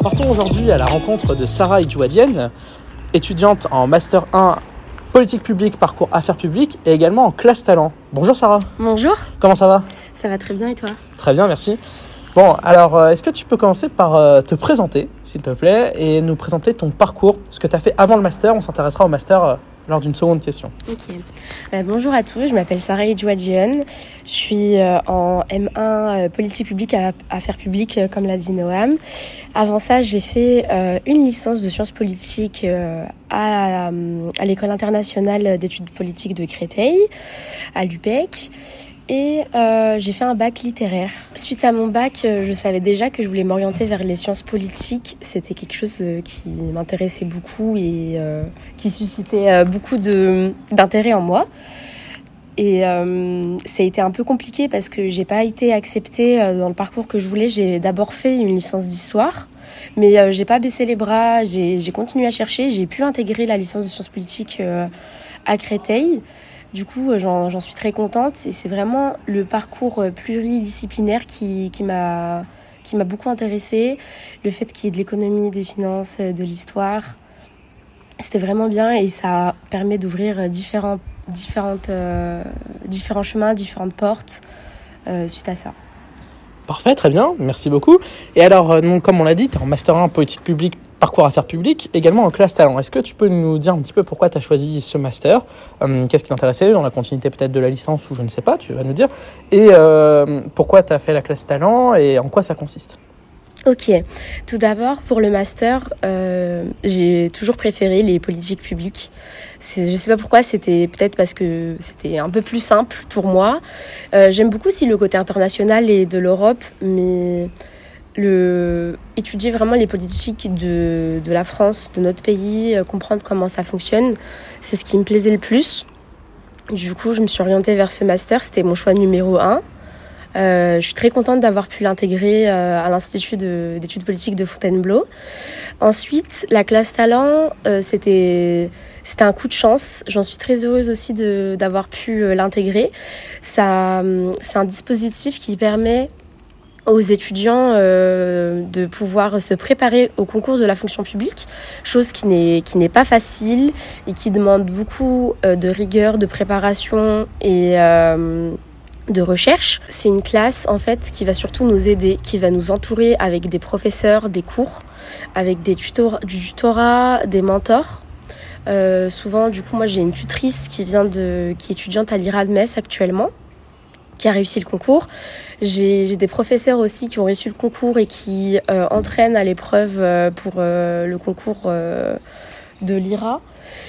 Alors partons aujourd'hui à la rencontre de Sarah Idjouadienne, étudiante en Master 1 Politique publique, parcours affaires publiques et également en classe talent. Bonjour Sarah, Bonjour, comment ça va? Ça va très bien et toi? Très bien, merci. Bon, alors euh, est-ce que tu peux commencer par euh, te présenter, s'il te plaît, et nous présenter ton parcours, ce que tu as fait avant le master On s'intéressera au master euh, lors d'une seconde question. Bonjour à tous, je m'appelle Sarah Edjouadjian. Je suis en M1 euh, politique publique à affaires publiques, comme l'a dit Noam. Avant ça, j'ai fait une licence de sciences politiques à, à l'école internationale d'études politiques de Créteil, à l'UPEC. Et euh, j'ai fait un bac littéraire. Suite à mon bac, euh, je savais déjà que je voulais m'orienter vers les sciences politiques. C'était quelque chose euh, qui m'intéressait beaucoup et qui suscitait beaucoup d'intérêt en moi. Et ça a été un peu compliqué parce que j'ai pas été acceptée dans le parcours que je voulais. J'ai d'abord fait une licence d'histoire, mais euh, j'ai pas baissé les bras. J'ai continué à chercher. J'ai pu intégrer la licence de sciences politiques à Créteil. Du coup, euh, j'en suis très contente. Et c'est vraiment le parcours euh, pluridisciplinaire qui, qui m'a beaucoup intéressée. Le fait qu'il y ait de l'économie, des finances, euh, de l'histoire, c'était vraiment bien et ça permet d'ouvrir différents, différentes, différents chemins, différentes portes suite à ça. Parfait, très bien, merci beaucoup. Et alors, comme on l'a dit, tu es en Master 1 Politique publique, parcours affaires publiques, également en classe talent. Est-ce que tu peux nous dire un petit peu pourquoi tu as choisi ce master? Euh, Qu'est-ce qui t'intéressait dans la continuité peut-être de la licence ou je ne sais pas, tu vas nous dire. Et euh, pourquoi tu as fait la classe talent et en quoi ça consiste? Ok, tout d'abord pour le master, euh, j'ai toujours préféré les politiques publiques. Je sais pas pourquoi, c'était peut-être parce que c'était un peu plus simple pour moi. J'aime beaucoup aussi le côté international et de l'Europe, mais étudier vraiment les politiques de, la France, de notre pays, euh, comprendre comment ça fonctionne, c'est ce qui me plaisait le plus. Du coup, je me suis orientée vers ce master, c'était mon choix numéro un. Euh, je suis très contente d'avoir pu l'intégrer euh, à l'Institut de- d'études politiques de Fontainebleau. Ensuite, la classe talent, c'était c'était un coup de chance. J'en suis très heureuse aussi d'avoir pu l'intégrer. Hum, c'est un dispositif qui permet aux étudiants euh, de pouvoir se préparer au concours de la fonction publique, chose qui n'est qui n'est pas facile et qui demande beaucoup euh, de rigueur, de préparation et euh, de recherche. C'est une classe en fait qui va surtout nous aider, qui va nous entourer avec des professeurs, des cours, avec des tutor du tutorat, des mentors. Souvent, du coup, moi j'ai une tutrice qui vient de, qui est étudiante à l'IRA de Metz actuellement, qui a réussi le concours. J'ai des professeurs aussi qui ont réussi le concours et qui euh, entraînent à l'épreuve euh, pour euh, le concours de l'IRA.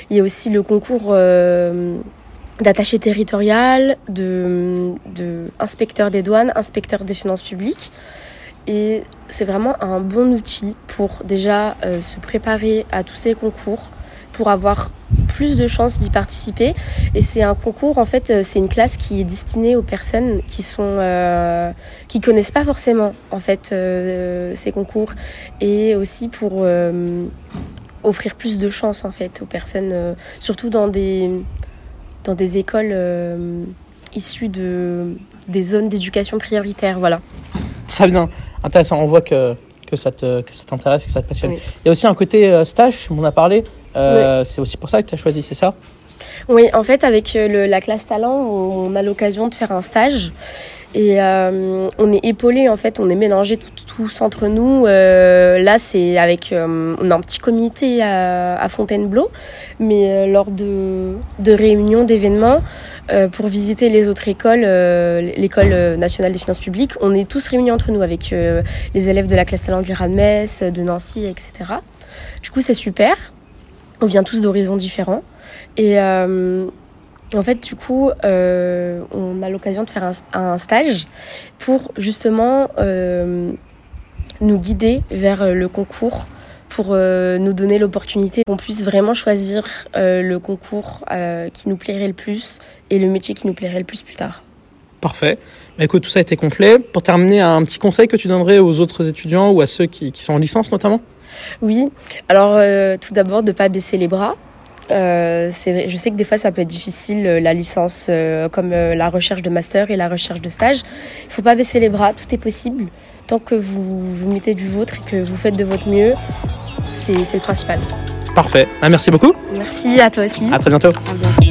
Il y a aussi le concours d'attaché territorial, de, de inspecteur des douanes, inspecteur des finances publiques. Et c'est vraiment un bon outil pour déjà se préparer à tous ces concours, pour avoir plus de chances d'y participer. Et c'est un concours, en fait, euh, c'est une classe qui est destinée aux personnes qui sont euh, qui connaissent pas forcément en fait euh, ces concours, et aussi pour euh, offrir plus de chances en fait aux personnes, surtout dans des dans des écoles issues de des zones d'éducation prioritaire, voilà. Très bien, intéressant. On voit que, que ça te- que ça t'intéresse, que ça te passionne. Oui. Il y a aussi un côté euh, stage, on en a parlé. Euh, C'est aussi pour ça que tu as choisi, c'est ça? Oui, en fait, avec euh, le- la classe talent, on a l'occasion de faire un stage et euh, on est épaulé en fait, on est mélangés tout- tous entre nous. Euh, là, c'est avec, euh, on a un petit comité à, à Fontainebleau, mais lors de, de réunions, d'événements, pour visiter les autres écoles, l'école nationale des finances publiques, on est tous réunis entre nous avec les élèves de la classe talent de l'IRA de Metz, de Nancy, etc. Du coup, c'est super. On vient tous d'horizons différents. Et euh, en fait, du coup, euh, on a l'occasion de faire un, stage pour justement euh, nous guider vers le concours, pour nous donner l'opportunité qu'on puisse vraiment choisir le concours qui nous plairait le plus et le métier qui nous plairait le plus plus tard. Parfait. Bah, écoute, tout ça a été complet. Pour terminer, un petit conseil que tu donnerais aux autres étudiants ou à ceux qui sont en licence notamment? Oui, alors euh, tout d'abord de pas baisser les bras. Euh, je sais que des fois ça peut être difficile euh, la licence euh, comme la recherche de master et la recherche de stage. Il faut pas baisser les bras, tout est possible. tant que vous, vous mettez du vôtre et que vous faites de votre mieux, c'est c'est le principal. Parfait. Ah, merci beaucoup. Merci à toi aussi. À très bientôt. À bientôt.